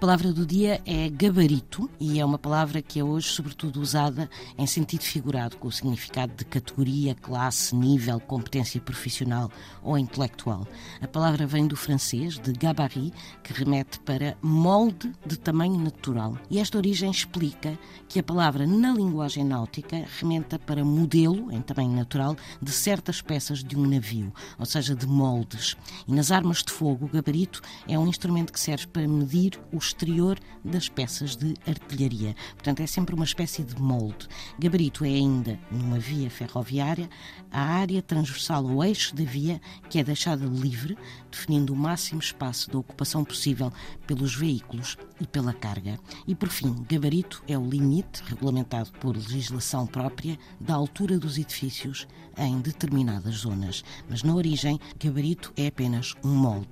palavra do dia é gabarito e é uma palavra que é hoje, sobretudo, usada em sentido figurado, com o significado de categoria, classe, nível, competência profissional ou intelectual. A palavra vem do francês, de gabarit, que remete para molde de tamanho natural. E esta origem explica que a palavra, na linguagem náutica, remeta para modelo, em tamanho natural, de certas peças de um navio, ou seja, de moldes. E nas armas de fogo, o gabarito é um instrumento que serve para medir o exterior das peças de artilharia. Portanto, é sempre uma espécie de molde. Gabarito é ainda, numa via ferroviária, a área transversal ao eixo da via que é deixada livre, definindo o máximo espaço de ocupação possível pelos veículos e pela carga. E, por fim, gabarito é o limite, regulamentado por legislação própria, da altura dos edifícios em determinadas zonas. Mas, na origem, gabarito é apenas um molde.